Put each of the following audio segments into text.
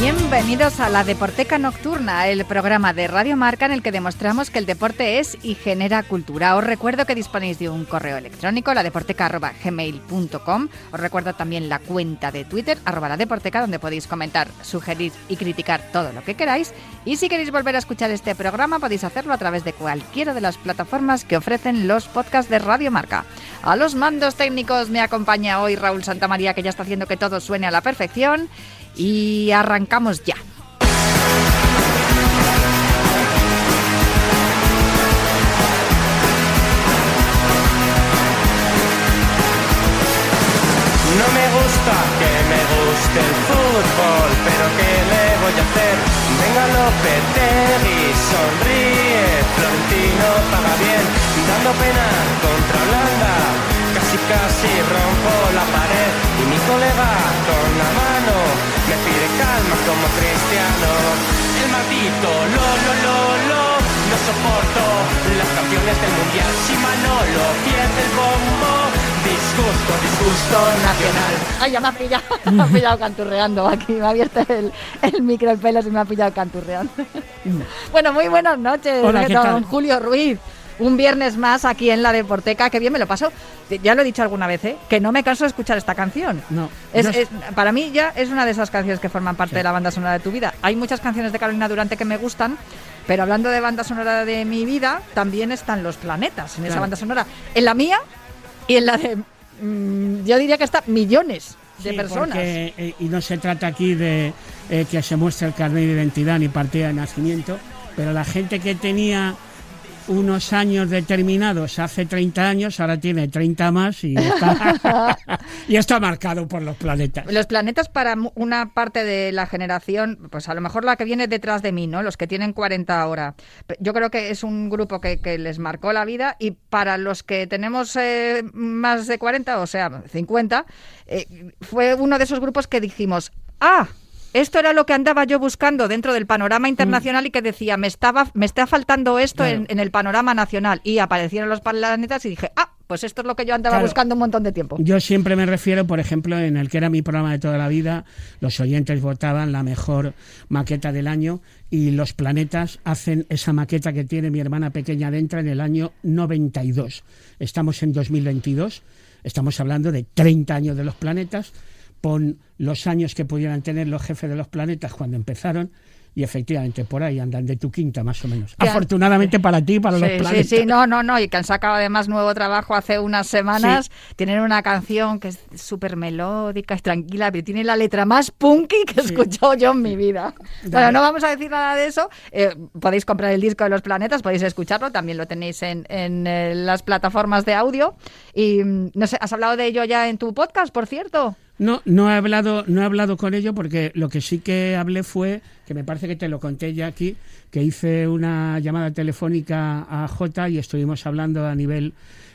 Bienvenidos a la Deporteca Nocturna, el programa de Radio Marca en el que demostramos que el deporte es y genera cultura. Os recuerdo que disponéis de un correo electrónico, ladeporteca.gmail.com. Os recuerdo también la cuenta de Twitter, arroba la Deporteca, donde podéis comentar, sugerir y criticar todo lo que queráis. Y si queréis volver a escuchar este programa, podéis hacerlo a través de cualquiera de las plataformas que ofrecen los podcasts de Radio Marca. A los mandos técnicos me acompaña hoy Raúl Santamaría, que ya está haciendo que todo suene a la perfección. Y arrancamos ya. No me gusta que me guste el fútbol, pero ¿qué le voy a hacer? Venga Lopetegui, sonríe, Florentino paga bien, pena contra Holanda, casi casi rompo la pared y mi colega con la mano me pide calma como cristiano. El maldito lo lo lo lo, no soporto las canciones del mundial. Si Manolo pierde el bombo, disgusto, disgusto nacional. Ay, ya me ha pillado, me ha pillado canturreando aquí, me ha abierto el, el micro el pelo y me ha pillado canturreando. bueno, muy buenas noches, Hola, ¿qué don? Julio Ruiz. Un viernes más aquí en la Deporteca, que bien me lo paso. Ya lo he dicho alguna vez, ¿eh? que no me canso de escuchar esta canción. No. Es- Yo- es- para mí ya es una de esas canciones que forman parte de la banda sonora de tu vida. Hay muchas canciones de Carolina Durante que me gustan, pero hablando de banda sonora de mi vida, también están los planetas en esa banda sonora. En la mía y en la de, mm, yo diría que está millones de Sí, personas. porque, eh, y no se trata aquí de eh, que se muestre el carnet de identidad ni partida de nacimiento, pero la gente que tenía unos años determinados hace 30 años, ahora tiene 30 más y está, y está marcado por los planetas. Los planetas para una parte de la generación, pues a lo mejor la que viene detrás de mí, ¿no? Los que tienen 40 ahora. Yo creo que es un grupo que, que les marcó la vida y para los que tenemos eh, más de 40, o sea, 50, eh, fue uno de esos grupos que dijimos, ah, esto era lo que andaba yo buscando dentro del panorama internacional y que decía, me estaba me está faltando esto Claro. en, en el panorama nacional. Y aparecieron los planetas y dije, ah, pues esto es lo que yo andaba Claro. buscando un montón de tiempo. Yo siempre me refiero, por ejemplo, en el que era mi programa de toda la vida, los oyentes votaban la mejor maqueta del año y los planetas hacen esa maqueta que tiene mi hermana pequeña dentro en el año 92. Estamos en 2022, estamos hablando de 30 años de los planetas, pon los años que pudieran tener los jefes de los planetas cuando empezaron. Y efectivamente, por ahí andan de tu quinta, más o menos. Afortunadamente para ti, y para los planetas. sí, sí, no, no, no, y que han sacado además nuevo trabajo hace unas semanas. Tienen una canción que es súper melódica, es tranquila, pero tiene la letra más punky que he Sí. escuchado yo en mi vida. Bueno, no vamos a decir nada de eso. Eh, podéis comprar el disco de los planetas, podéis escucharlo, también lo tenéis en, en, eh, las plataformas de audio. Y mm, no sé, ¿has hablado de ello ya en tu podcast, por cierto? No, no he hablado, no he hablado con ello porque lo que sí que hablé fue, que me parece que te lo conté ya aquí, que hice una llamada telefónica a Jota y estuvimos hablando a nivel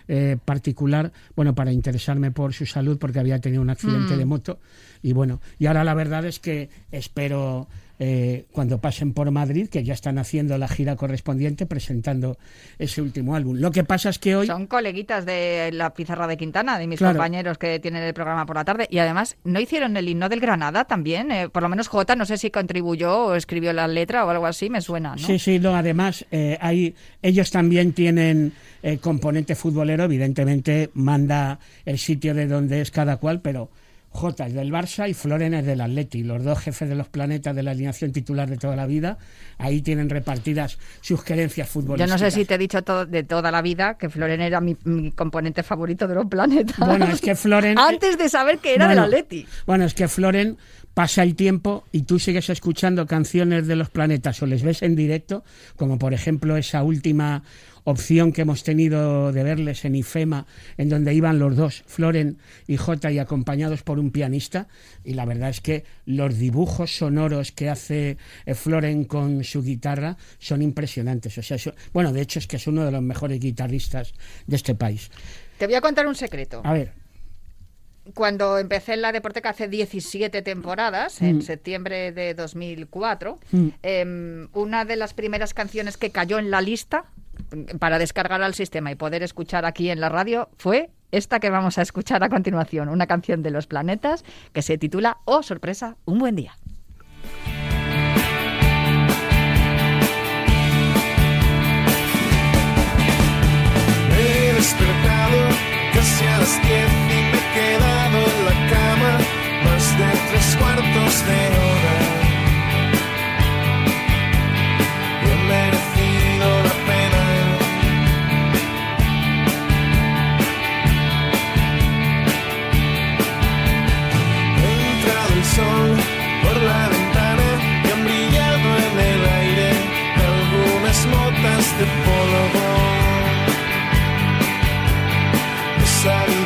eh, particular, bueno, para interesarme por su salud porque había tenido un accidente de moto. Y bueno, y ahora la verdad es que espero eh, cuando pasen por Madrid, que ya están haciendo la gira correspondiente presentando ese último álbum. Lo que pasa es que hoy... Son coleguitas de la pizarra de Quintana, de mis Claro. compañeros que tienen el programa por la tarde. Y además, ¿no hicieron el himno del Granada también? Eh, por lo menos Jota, no sé si contribuyó o escribió la letra o algo así, me suena, ¿no? Sí, sí, no, además, eh, hay, ellos también tienen eh, componente futbolero, evidentemente manda el sitio de donde es cada cual, pero Jota es del Barça y Floren es del Atleti, los dos jefes de los planetas de la alineación titular de toda la vida, ahí tienen repartidas sus querencias Yo futbolísticas. no sé si te he dicho todo, de toda la vida que Floren era mi, mi componente favorito de los planetas. Bueno, es que Floren... Antes de saber que era Bueno, del Atleti. Bueno, es que Floren pasa el tiempo y tú sigues escuchando canciones de los planetas o les ves en directo, como por ejemplo esa última opción que hemos tenido de verles en IFEMA, en donde iban los dos, Floren y Jota, y acompañados por un pianista. Y la verdad es que los dibujos sonoros que hace eh, Floren con su guitarra son impresionantes. O sea, eso- bueno, de hecho es que es uno de los mejores guitarristas de este país. Te voy a contar un secreto. A ver, cuando empecé en la Deporteca hace 17 temporadas, en Mm. septiembre de 2004, Mm. em, una de las primeras canciones que cayó en la lista para descargar al sistema y poder escuchar aquí en la radio fue esta que vamos a escuchar a continuación, una canción de los planetas que se titula Oh, sorpresa, un buen día. He despertado casi a las diez y me he quedado en la cama más de tres cuartos de hora. He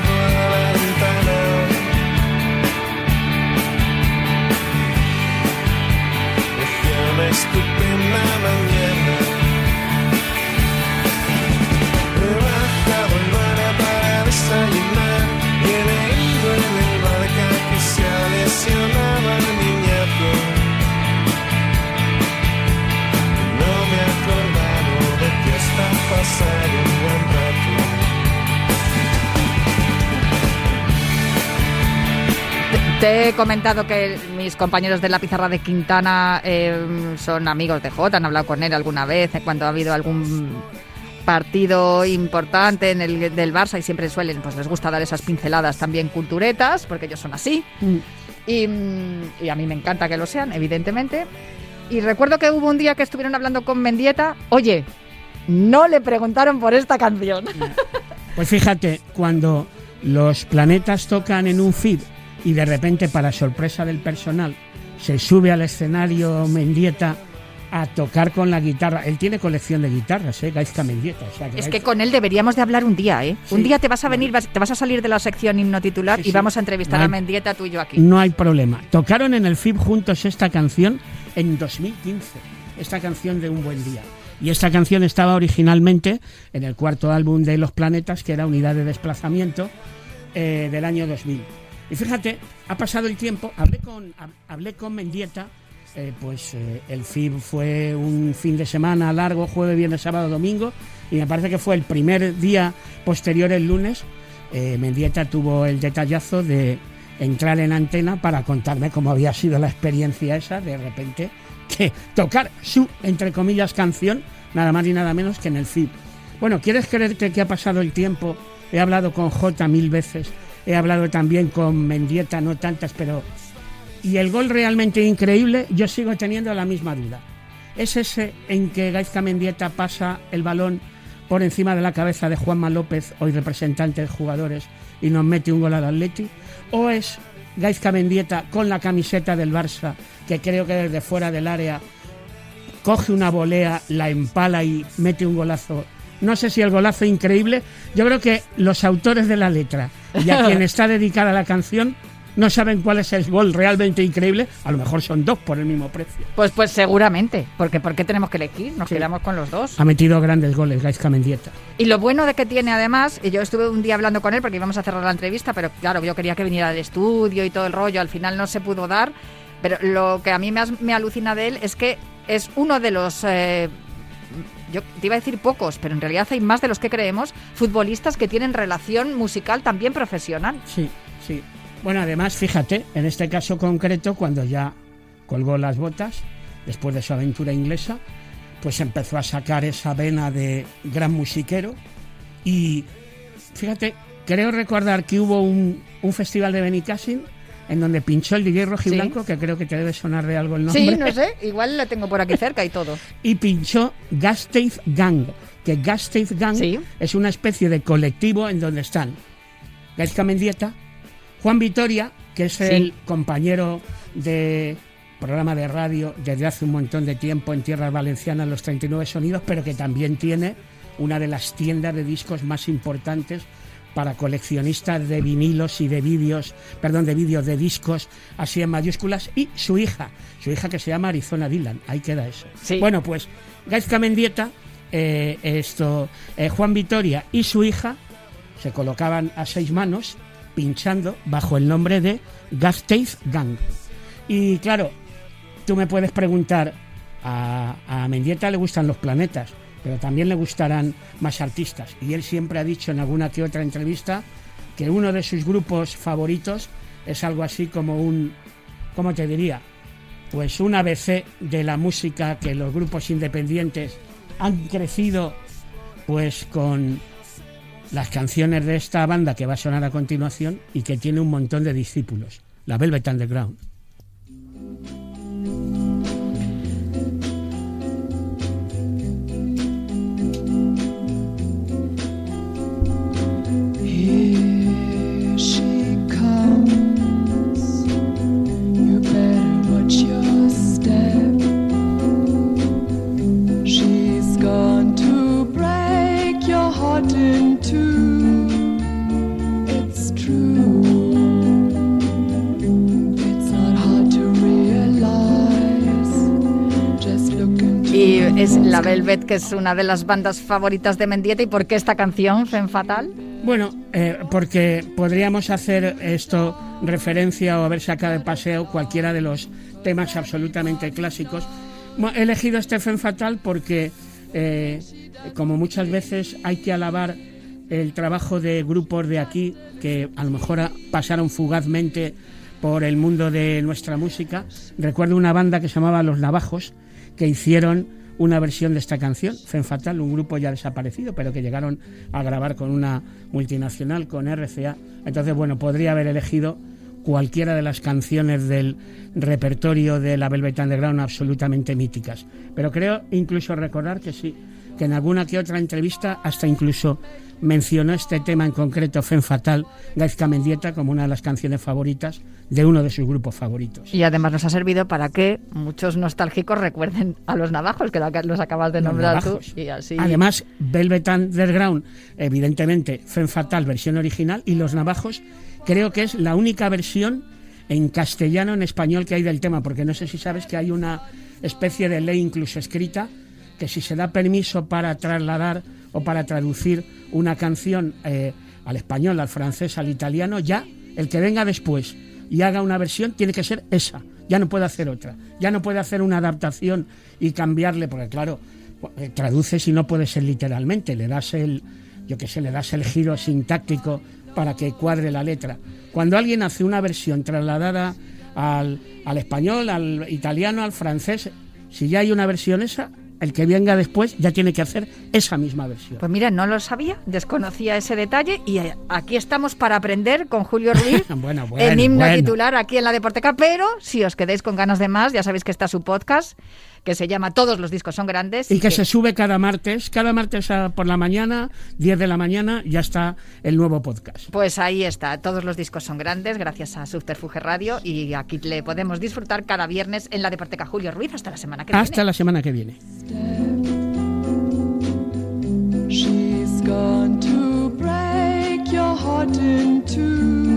he comentado que mis compañeros de la pizarra de Quintana eh, son amigos de Jota, han hablado con él alguna vez eh, cuando ha habido algún partido importante en el del Barça y siempre suelen, pues les gusta dar esas pinceladas también culturetas, porque ellos son así. Mm. Y, mm, y a mí me encanta que lo sean, evidentemente. Y recuerdo que hubo un día que estuvieron hablando con Mendieta, oye, no le preguntaron por esta canción. Pues fíjate, cuando los planetas tocan en un feed y de repente, para sorpresa del personal, se sube al escenario Mendieta a tocar con la guitarra. Él tiene colección de guitarras, ¿eh? Gaizka Mendieta. o sea, Es Gaizka- que con él deberíamos de hablar un día, ¿eh? Sí. Un día te vas a venir, vas- te vas a salir de la sección himno titular Sí, y vamos a entrevistar No a Mendieta tú y yo aquí. No hay problema. Tocaron en el FIB juntos esta canción en 2015. Esta canción de Un Buen Día. Y esta canción estaba originalmente en el cuarto álbum de Los Planetas, que era Unidad de Desplazamiento, eh, del año 2000. Y fíjate, ha pasado el tiempo, hablé con, hab- hablé con Mendieta, eh, pues eh, el FIB fue un fin de semana largo, jueves, viernes, sábado, domingo, y me parece que fue el primer día posterior, el lunes, eh, Mendieta tuvo el detallazo de entrar en antena para contarme cómo había sido la experiencia esa, de repente, que tocar su, entre comillas, canción, nada más y nada menos que en el FIB. Bueno, ¿quieres creerte que ha pasado el tiempo? He hablado con J mil veces, he hablado también con Mendieta, no tantas, pero... Y el gol realmente increíble, yo sigo teniendo la misma duda. ¿Es ese en que Gaizka Mendieta pasa el balón por encima de la cabeza de Juanma López, hoy representante de jugadores, y nos mete un gol al Atleti? ¿O es Gaizka Mendieta con la camiseta del Barça, que creo que desde fuera del área coge una volea, la empala y mete un golazo? No sé si el golazo increíble. Yo creo que los autores de la letra y a quien está dedicada la canción no saben cuál es el gol realmente increíble. A lo mejor son dos por el mismo precio. Pues pues seguramente, porque ¿por qué tenemos que elegir? Nos Sí. quedamos con los dos. Ha metido grandes goles Gaizka Mendieta. Y lo bueno de que tiene además, y yo estuve un día hablando con él porque íbamos a cerrar la entrevista, pero claro, yo quería que viniera al estudio y todo el rollo, al final no se pudo dar, pero lo que a mí me, me alucina de él es que es uno de los... eh, yo te iba a decir pocos, pero en realidad hay más de los que creemos, futbolistas que tienen relación musical también profesional. Sí, sí. Bueno, además, fíjate, en este caso concreto, cuando ya colgó las botas, después de su aventura inglesa, pues empezó a sacar esa vena de gran musiquero. Y fíjate, creo recordar que hubo un, un festival de Benicassin en donde pinchó el DJ Rojiblanco, que creo que te debe sonar de algo el nombre. Sí, no sé, igual la tengo por aquí cerca y todo. y pinchó Gasteiz Gang, que Gasteiz Gang Sí. es una especie de colectivo en donde están Gaizka Mendieta, Juan Vitoria, que es el compañero de programa de radio desde hace un montón de tiempo en tierras valencianas, los 39 sonidos, pero que también tiene una de las tiendas de discos más importantes para coleccionistas de vinilos y de vídeos, perdón, de vídeos de discos, así en mayúsculas, y su hija, su hija que se llama Arizona Dylan, ahí queda eso. Sí. Bueno, pues Gaizka Mendieta, eh, esto, eh, Juan Vitoria y su hija se colocaban a seis manos pinchando bajo el nombre de Gasteith Gang. Y claro, tú me puedes preguntar, a, a Mendieta le gustan los planetas, pero también le gustarán más artistas. Y él siempre ha dicho en alguna que otra entrevista que uno de sus grupos favoritos es algo así como un, ¿cómo te diría? Pues un ABC de la música que los grupos independientes han crecido pues con las canciones de esta banda que va a sonar a continuación y que tiene un montón de discípulos, la Velvet Underground. Que es una de las bandas favoritas de Mendieta. ¿Y por qué esta canción, Fen Fatal? Bueno, eh, porque podríamos hacer esto referencia o haber sacado de paseo cualquiera de los temas absolutamente clásicos. He elegido Stephen Fatal porque, eh, como muchas veces, hay que alabar el trabajo de grupos de aquí que a lo mejor pasaron fugazmente por el mundo de nuestra música. Recuerdo una banda que se llamaba Los Navajos que hicieron una versión de esta canción, Fen Fatal, un grupo ya desaparecido, pero que llegaron a grabar con una multinacional, con RCA. Entonces, bueno, podría haber elegido cualquiera de las canciones del repertorio de la Velvet Underground absolutamente míticas. Pero creo incluso recordar que sí, que en alguna que otra entrevista hasta incluso mencionó este tema en concreto, Fen Fatal, Gaizka Mendieta, como una de las canciones favoritas de uno de sus grupos favoritos. Y además nos ha servido para que muchos nostálgicos recuerden a los navajos, que lo que los acabas de nombrar tú. Y así. Además, Velvet Underground, evidentemente, Fen Fatal, versión original, y Los Navajos, creo que es la única versión en castellano, en español que hay del tema, porque no sé si sabes que hay una especie de ley incluso escrita que si se da permiso para trasladar o para traducir una canción eh, al español, al francés, al italiano, ya el que venga después y haga una versión tiene que ser esa, ya no puede hacer otra, ya no puede hacer una adaptación y cambiarle, porque claro, eh, traduces y no puede ser literalmente, le das el, yo qué sé, le das el giro sintáctico para que cuadre la letra. Cuando alguien hace una versión trasladada al, al español, al italiano, al francés, si ya hay una versión esa, el que venga después ya tiene que hacer esa misma versión. Pues mira, no lo sabía, desconocía ese detalle y eh, aquí estamos para aprender con Julio Ruiz Bueno, bueno, en himno bueno. titular aquí en la Deporteca, pero si os quedéis con ganas de más, ya sabéis que está su podcast que se llama Todos los discos son grandes Y que se sube cada martes, cada martes por la mañana, 10 de la mañana, ya está el nuevo podcast. Pues ahí está, todos los discos son grandes gracias a Subterfuge Radio y aquí le podemos disfrutar cada viernes en la Deporteca Julio Ruiz hasta la semana que Hasta viene. la semana que viene. She's gone to break your heart in two.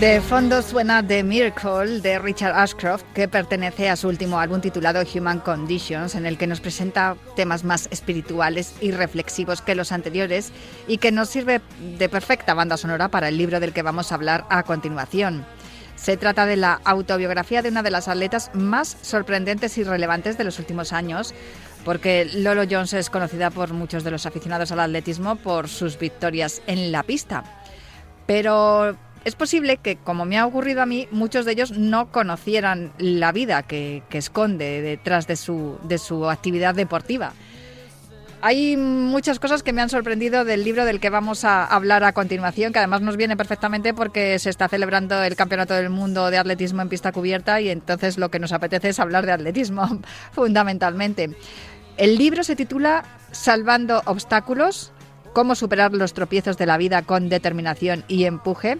De fondo suena The Miracle de Richard Ashcroft, que pertenece a su último álbum titulado Human Conditions, en el que nos presenta temas más espirituales y reflexivos que los anteriores y que nos sirve de perfecta banda sonora para el libro del que vamos a hablar a continuación. Se trata de la autobiografía de una de las atletas más sorprendentes y relevantes de los últimos años, porque Lolo Jones es conocida por muchos de los aficionados al atletismo por sus victorias en la pista. Pero es posible que, como me ha ocurrido a mí, muchos de ellos no conocieran la vida que, que esconde detrás de su, de su actividad deportiva. Hay muchas cosas que me han sorprendido del libro del que vamos a hablar a continuación, que además nos viene perfectamente porque se está celebrando el Campeonato del Mundo de Atletismo en pista cubierta y entonces lo que nos apetece es hablar de atletismo, fundamentalmente. El libro se titula Salvando obstáculos, cómo superar los tropiezos de la vida con determinación y empuje.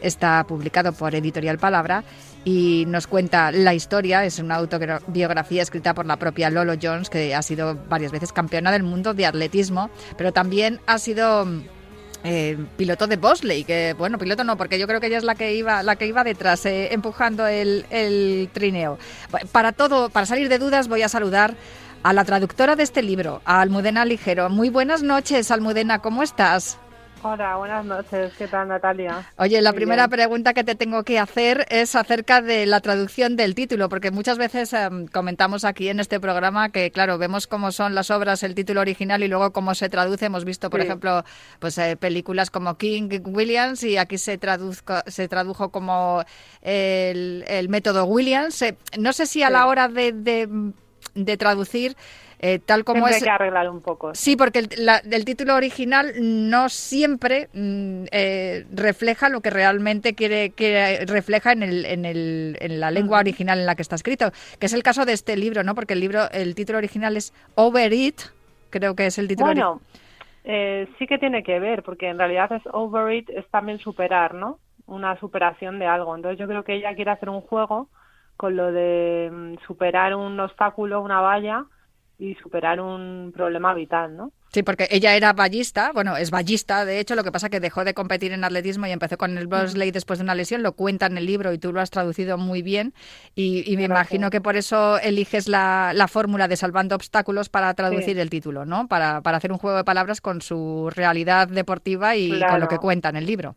Está publicado por Editorial Palabra y nos cuenta la historia. Es una autobiografía escrita por la propia Lolo Jones, que ha sido varias veces campeona del mundo de atletismo, pero también ha sido eh, piloto de Bosley, que bueno, piloto no, porque yo creo que ella es la que iba, la que iba detrás, eh, empujando el, el trineo. Para todo, para salir de dudas, voy a saludar a la traductora de este libro, a Almudena Ligero. Muy buenas noches, Almudena, ¿cómo estás? Hola, buenas noches. ¿Qué tal, Natalia? Oye, la Muy primera bien. pregunta que te tengo que hacer es acerca de la traducción del título, porque muchas veces em, comentamos aquí en este programa que, claro, vemos cómo son las obras, el título original y luego cómo se traduce. Hemos visto, por Sí. ejemplo, pues eh, películas como King Williams y aquí se, traduzco- se tradujo como el, el método Williams. Eh, no sé si a Sí. la hora de, de- de traducir, eh, tal como Siempre es... que arreglar un poco. Sí, porque el, la- el título original no siempre mm, eh, refleja lo que realmente quiere que refleja en, el, en, el, en la lengua original en la que está escrito, que es el caso de este libro, ¿no? Porque el libro, el título original es Over It, creo que es el título. Bueno, eh, sí que tiene que ver, porque en realidad es over it, es también superar, ¿no? Una superación de algo. Entonces yo creo que ella quiere hacer un juego con lo de mm, superar un obstáculo, una valla y superar un problema vital, ¿no? Sí, porque ella era ballista, bueno, es ballista, de hecho, lo que pasa que dejó de competir en atletismo y empezó con el bobsleigh después de una lesión, lo cuenta en el libro y tú lo has traducido muy bien y, y me Gracias. imagino que por eso eliges la, la fórmula de salvando obstáculos para traducir Sí. el título, ¿no? Para, para hacer un juego de palabras con su realidad deportiva y con lo que cuenta en el libro.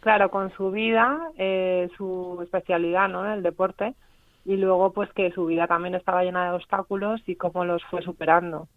Claro, con su vida, eh, su especialidad, ¿no? En el deporte y luego pues que su vida también estaba llena de obstáculos y cómo los fue superando.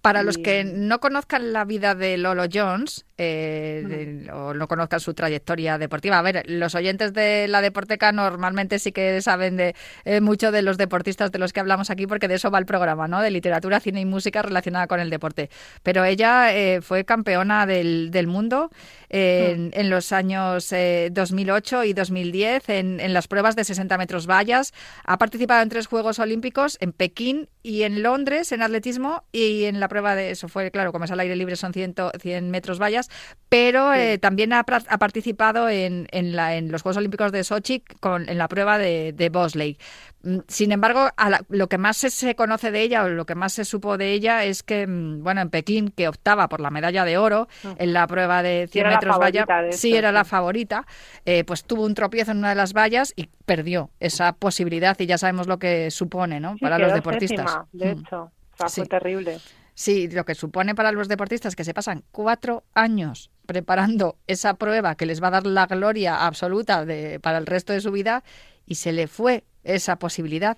Para los que no conozcan la vida de Lolo Jones eh, de- o no conozcan su trayectoria deportiva, a ver, los oyentes de la Deporteca normalmente sí que saben de eh, mucho de los deportistas de los que hablamos aquí porque de eso va el programa, ¿no? De literatura, cine y música relacionada con el deporte. Pero ella eh, fue campeona del, del mundo eh, en, en los años eh, 2008 y 2010 en, en las pruebas de 60 metros vallas. Ha participado en tres Juegos Olímpicos, en Pekín y en Londres, en atletismo, y en la prueba de eso fue, claro, como es al aire libre, son 100, 100 metros vallas, pero eh, también ha, ha participado en, en, la- en los Juegos Olímpicos de Sochi con, en la prueba de, de bobsleigh. Mm, Sin embargo, a la- lo que más se, se conoce de ella o lo que más se supo de ella es que, mm, bueno, en Pekín, que optaba por la medalla de oro en la prueba de 100 era la metros valla, de sí esto, era sí. la favorita, eh, pues tuvo un tropiezo en una de las vallas y perdió esa posibilidad y ya sabemos lo que supone, ¿no? Sí, Para los deportistas. séptima, de Mm. hecho. O sea, Sí. fue terrible. Sí, lo que supone para los deportistas que se pasan cuatro años preparando esa prueba que les va a dar la gloria absoluta de, para el resto de su vida y se le fue esa posibilidad.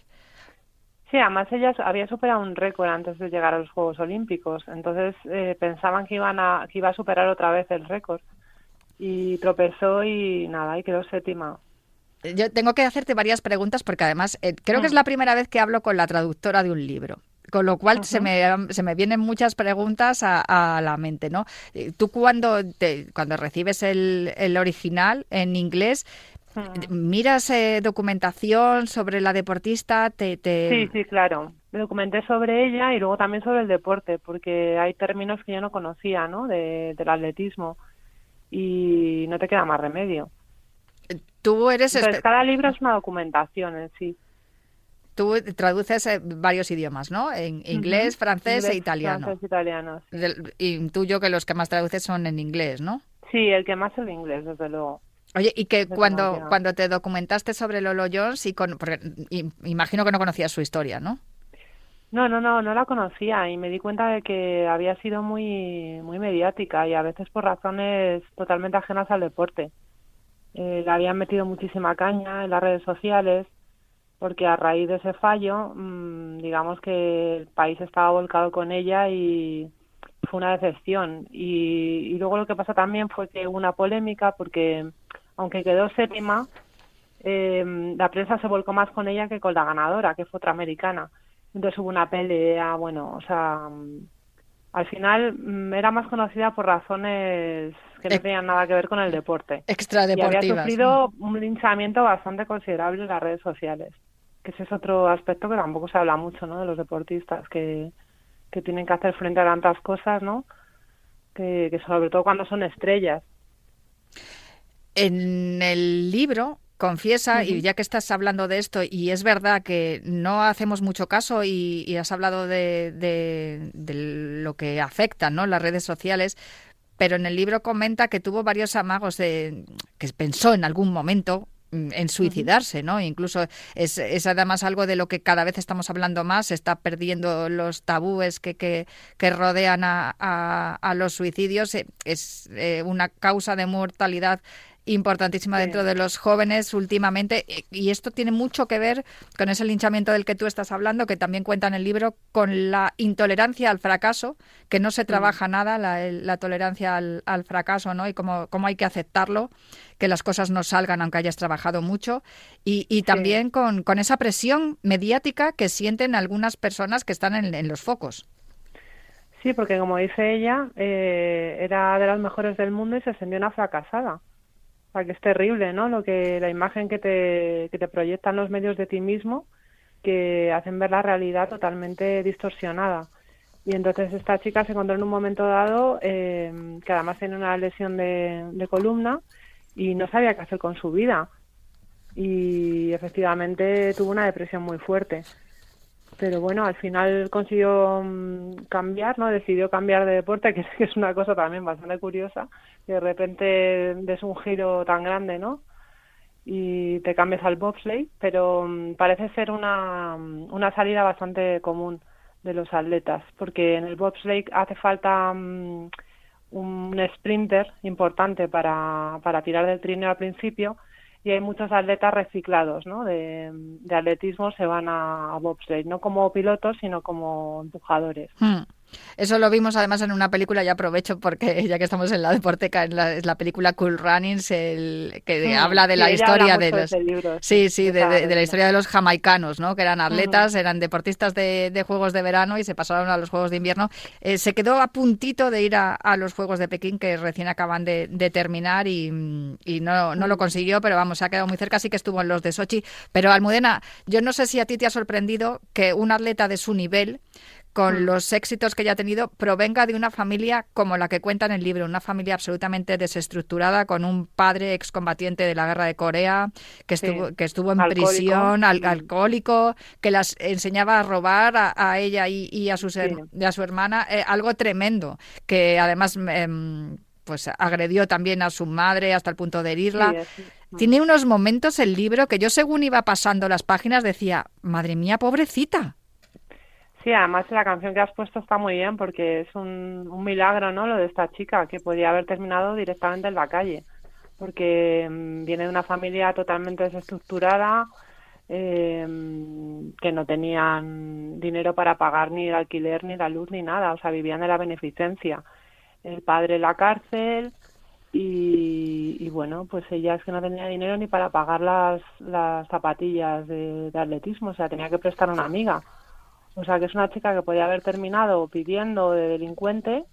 Sí, además ella había superado un récord antes de llegar a los Juegos Olímpicos, entonces eh, pensaban que iban a que iba a superar otra vez el récord y tropezó y nada, y quedó séptima. Yo tengo que hacerte varias preguntas porque además eh, creo que es Mm. la primera vez que hablo con la traductora de un libro. Con lo cual se, me, se me vienen muchas preguntas a, a la mente, ¿no? Eh, Tú cuando, te- cuando recibes el, el original en inglés, miras eh, documentación sobre la deportista, te... te- Sí, sí, claro. Me documenté sobre ella y luego también sobre el deporte, porque hay términos que yo no conocía, ¿no? De, del atletismo y no te queda más remedio. Tú eres... Entonces, cada libro es una documentación en sí. Tú traduces eh, varios idiomas, ¿no? En inglés, francés e italiano. Francés, italiano. Del- Intuyo que los que más traduces son en inglés, ¿no? Sí, el que más es el inglés, desde luego. Oye, y que cuando, cuando te documentaste sobre Lolo Jones, y con, porque imagino que no conocías su historia, ¿no? No, no, no, no la conocía y me di cuenta de que había sido muy, muy mediática y a veces por razones totalmente ajenas al deporte. Eh, le habían metido muchísima caña en las redes sociales porque a raíz de ese fallo, mm, digamos que el país estaba volcado con ella y fue una decepción. Y, y luego lo que pasó también fue que hubo una polémica porque aunque quedó séptima, eh, la prensa se volcó más con ella que con la ganadora, que fue otra americana. Entonces hubo una pelea, bueno, o sea, mm, al final mm, era más conocida por razones que no tenían nada que ver con el deporte. Y había Extradeportivas. sufrido un linchamiento bastante considerable en las redes sociales, que ese es otro aspecto que tampoco se habla mucho, ¿no? De los deportistas que, que tienen que hacer frente a tantas cosas, ¿no? Que, que sobre todo cuando son estrellas. En el libro confiesa, y ya que estás hablando de esto, y es verdad que no hacemos mucho caso y, y has hablado de, de- de lo que afecta ¿no? las redes sociales, pero en el libro comenta que tuvo varios amagos de que pensó en algún momento en suicidarse, ¿no? Incluso es, además algo de lo que cada vez estamos hablando más, está perdiendo los tabúes que, que, que rodean a, a- a los suicidios, Eh, es eh, una causa de mortalidad importantísima Sí. dentro de los jóvenes últimamente eh, y esto tiene mucho que ver con ese linchamiento del que tú estás hablando que también cuenta en el libro con la intolerancia al fracaso que no se trabaja nada la, la tolerancia al, al fracaso no y cómo, cómo hay que aceptarlo que las cosas no salgan aunque hayas trabajado mucho y, y también con, con esa presión mediática que sienten algunas personas que están en, en los focos Sí, porque como dice ella, eh, era de las mejores del mundo y se ascendió una fracasada. Que es terrible, ¿no? Lo que la imagen que te, que te proyectan los medios de ti mismo, que hacen ver la realidad totalmente distorsionada. Y entonces esta chica se encontró en un momento dado eh, que además tiene una lesión de, de columna y no sabía qué hacer con su vida. Y efectivamente tuvo una depresión muy fuerte pero bueno, al final consiguió mm, cambiar, ¿no? Decidió cambiar de deporte, que es, una cosa también bastante curiosa, de repente des un giro tan grande, ¿no? Y te cambias al bobsleigh, pero mm, parece ser una, mm, una salida bastante común de los atletas, porque en el bobsleigh hace falta un sprinter importante para, para tirar del trineo al principio y hay muchos atletas reciclados, ¿no? De, de atletismo se van a, a bobsleigh, no como pilotos, sino como empujadores. Hmm. Eso lo vimos además en una película, y aprovecho porque ya que estamos en la deporteca, en la, es la película Cool Runnings, el, que Mm, habla de la historia de los... libro, sí, sí, de, esa de- de la historia de los jamaicanos, ¿no? Que eran atletas, eran deportistas de, de Juegos de Verano y se pasaron a los Juegos de Invierno. Eh, se quedó a puntito de ir a, a los Juegos de Pekín, que recién acaban de, de terminar y, y no, no lo consiguió, pero vamos, se ha quedado muy cerca, sí que estuvo en los de Sochi. Pero Almudena, yo no sé si a ti te ha sorprendido que un atleta de su nivel con los éxitos que ella ha tenido, provenga de una familia como la que cuenta en el libro, una familia absolutamente desestructurada, con un padre excombatiente de la guerra de Corea, que Sí. estuvo, que estuvo en Alcohólico. prisión, al- Mm. alcohólico, que las enseñaba a robar a, a ella y, y a, sus Sí. y a su hermana, eh, algo tremendo, que además... em, pues agredió también a su madre hasta el punto de herirla. Sí, así. Tiene unos momentos el libro que yo según iba pasando las páginas decía, madre mía, pobrecita. Sí, además la canción que has puesto está muy bien porque es un, milagro, ¿no? Lo de esta chica que podía haber terminado directamente en la calle, porque mm, viene de una familia totalmente desestructurada, eh, que no tenían dinero para pagar ni el alquiler, ni la luz, ni nada, o sea, vivían de la beneficencia. El padre en la cárcel y, y bueno, pues ella es que no tenía dinero ni para pagar las, las zapatillas de, de atletismo, o sea, tenía que prestar a una amiga. O sea, que es una chica que podía haber terminado pidiendo de delincuente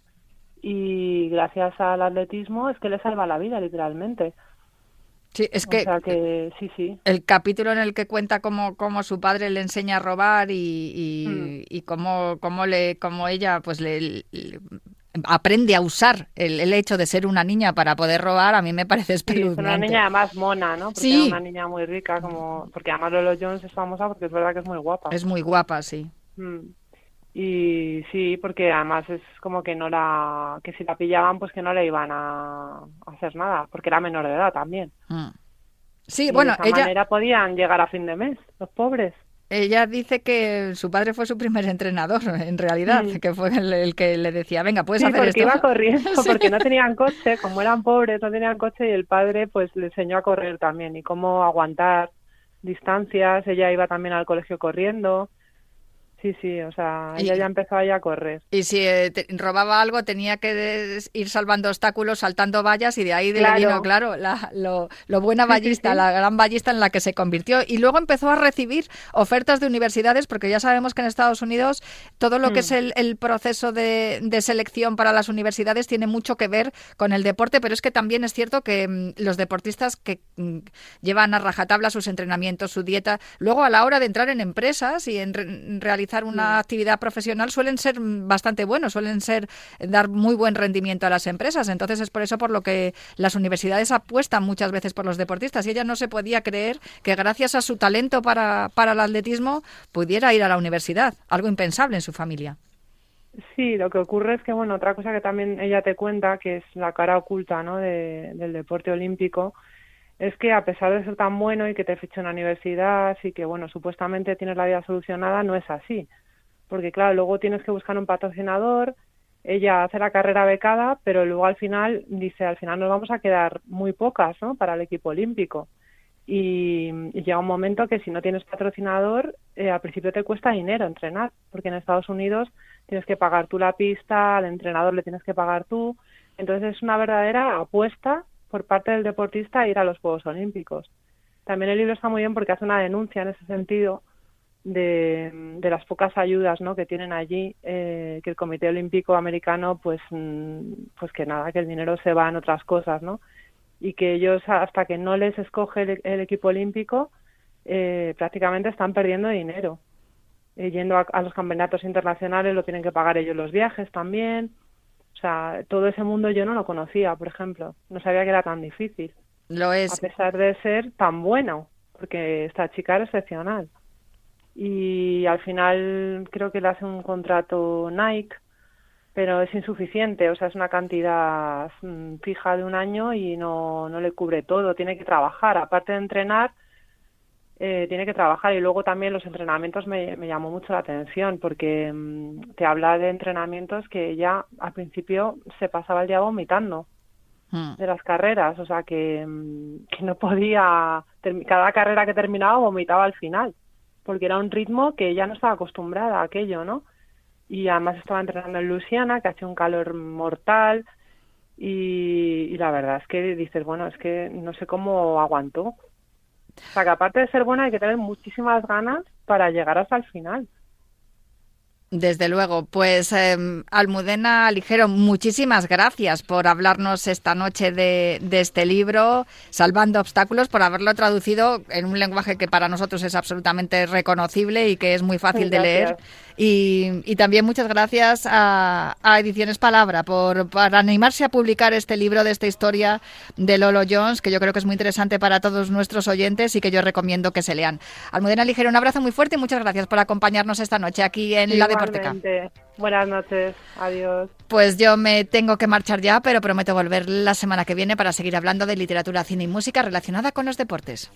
y gracias al atletismo es que le salva la vida, literalmente. Sí, es O que sea que sí, sí. el capítulo en el que cuenta cómo, cómo su padre le enseña a robar y, y, Mm. y cómo, cómo, le, cómo ella pues le, le- aprende a usar el, el hecho de ser una niña para poder robar, a mí me parece Sí, es espeluznante. una niña además mona, ¿no? Porque Sí. era una niña muy rica, como porque además Lolo Jones es famosa porque es verdad que es muy guapa. Es muy guapa, sí. Mm. Y sí, porque además es como que no la, que si la pillaban, pues que no le iban a, hacer nada, porque era menor de edad también. Mm. Sí, Y bueno, de esa ella, manera podían llegar a fin de mes, los pobres. ella dice que su padre fue su primer entrenador, en realidad, Mm. que fue el, el que le decía, venga, puedes Sí, hacer porque esto. iba corriendo, Sí. porque no tenían coche, como eran pobres, no tenían coche y el padre pues le enseñó a correr también y cómo aguantar distancias, ella iba también al colegio corriendo. Sí, sí, o sea, Y- ella ya empezó ahí a correr. Y si eh, te- robaba algo, tenía que des- ir salvando obstáculos, saltando vallas, y de ahí de le Claro. vino, claro, la- lo, lo buena Sí, sí, ballista, sí. la gran ballista en la que se convirtió. Y luego empezó a recibir ofertas de universidades, porque ya sabemos que en Estados Unidos todo lo que es el, el proceso de, de selección para las universidades tiene mucho que ver con el deporte, pero es que también es cierto que mm, los deportistas que mm, llevan a rajatabla sus entrenamientos, su dieta, luego a la hora de entrar en empresas y en, en realizar una actividad profesional suelen ser mm, bastante buenos, suelen ser eh, dar muy buen rendimiento a las empresas. Entonces es por eso por lo que las universidades apuestan muchas veces por los deportistas y ella no se podía creer que gracias a su talento para, para el atletismo pudiera ir a la universidad, algo impensable en su familia. Sí, lo que ocurre es que, bueno, otra cosa que también ella te cuenta, que es la cara oculta, ¿no? de- del deporte olímpico, es que a pesar de ser tan bueno y que te ficha en la universidad y que, bueno, supuestamente tienes la vida solucionada, no es así. Porque, claro, luego tienes que buscar un patrocinador, ella hace la carrera becada, pero luego al final dice, al final nos vamos a quedar muy pocas, ¿no? Para el equipo olímpico. Y, y llega un momento que si no tienes patrocinador, eh, al principio te cuesta dinero entrenar, porque en Estados Unidos tienes que pagar tú la pista, al entrenador le tienes que pagar tú. Entonces es una verdadera apuesta por parte del deportista ir a los Juegos Olímpicos. También el libro está muy bien porque hace una denuncia en ese sentido de, las pocas ayudas ¿no? que tienen allí, eh, que el Comité Olímpico Americano, pues, mm, pues que nada, que el dinero se va en otras cosas, ¿no? Y que ellos, hasta que no les escoge el, el equipo olímpico, eh, prácticamente están perdiendo dinero. Eh, yendo a los campeonatos internacionales lo tienen que pagar ellos los viajes también. O sea, todo ese mundo yo no lo conocía, por ejemplo. No sabía que era tan difícil, Lo a es. pesar de ser tan bueno, porque esta chica era excepcional. Y al final creo que le hace un contrato Nike, pero es insuficiente, o sea, es una cantidad mm, fija de un año y no, no le cubre todo, tiene que trabajar, aparte de entrenar, eh, tiene que trabajar y luego también los entrenamientos me, me llamó mucho la atención porque mm, te habla de entrenamientos que ella al principio se pasaba el día vomitando Mm. de las carreras, o sea que, mm, que no podía, cada carrera que terminaba vomitaba al final, porque era un ritmo que ella no estaba acostumbrada a aquello, ¿no? Y además estaba entrenando en Luisiana, que hacía un calor mortal, y, y la verdad es que dices, bueno, es que no sé cómo aguantó. O sea que aparte de ser buena hay que tener muchísimas ganas para llegar hasta el final. Desde luego, pues eh, Almudena Ligero, muchísimas gracias por hablarnos esta noche de, de este libro, Salvando Obstáculos, por haberlo traducido en un lenguaje que para nosotros es absolutamente reconocible y que es muy fácil de leer. Y, y también muchas gracias a, a Ediciones Palabra por, por animarse a publicar este libro de esta historia de Lolo Jones, que yo creo que es muy interesante para todos nuestros oyentes y que yo recomiendo que se lean. Almudena Ligero, un abrazo muy fuerte y muchas gracias por acompañarnos esta noche aquí en La Deporteca. Buenas noches, adiós. Pues yo me tengo que marchar ya, pero prometo volver la semana que viene para seguir hablando de literatura, cine y música relacionada con los deportes.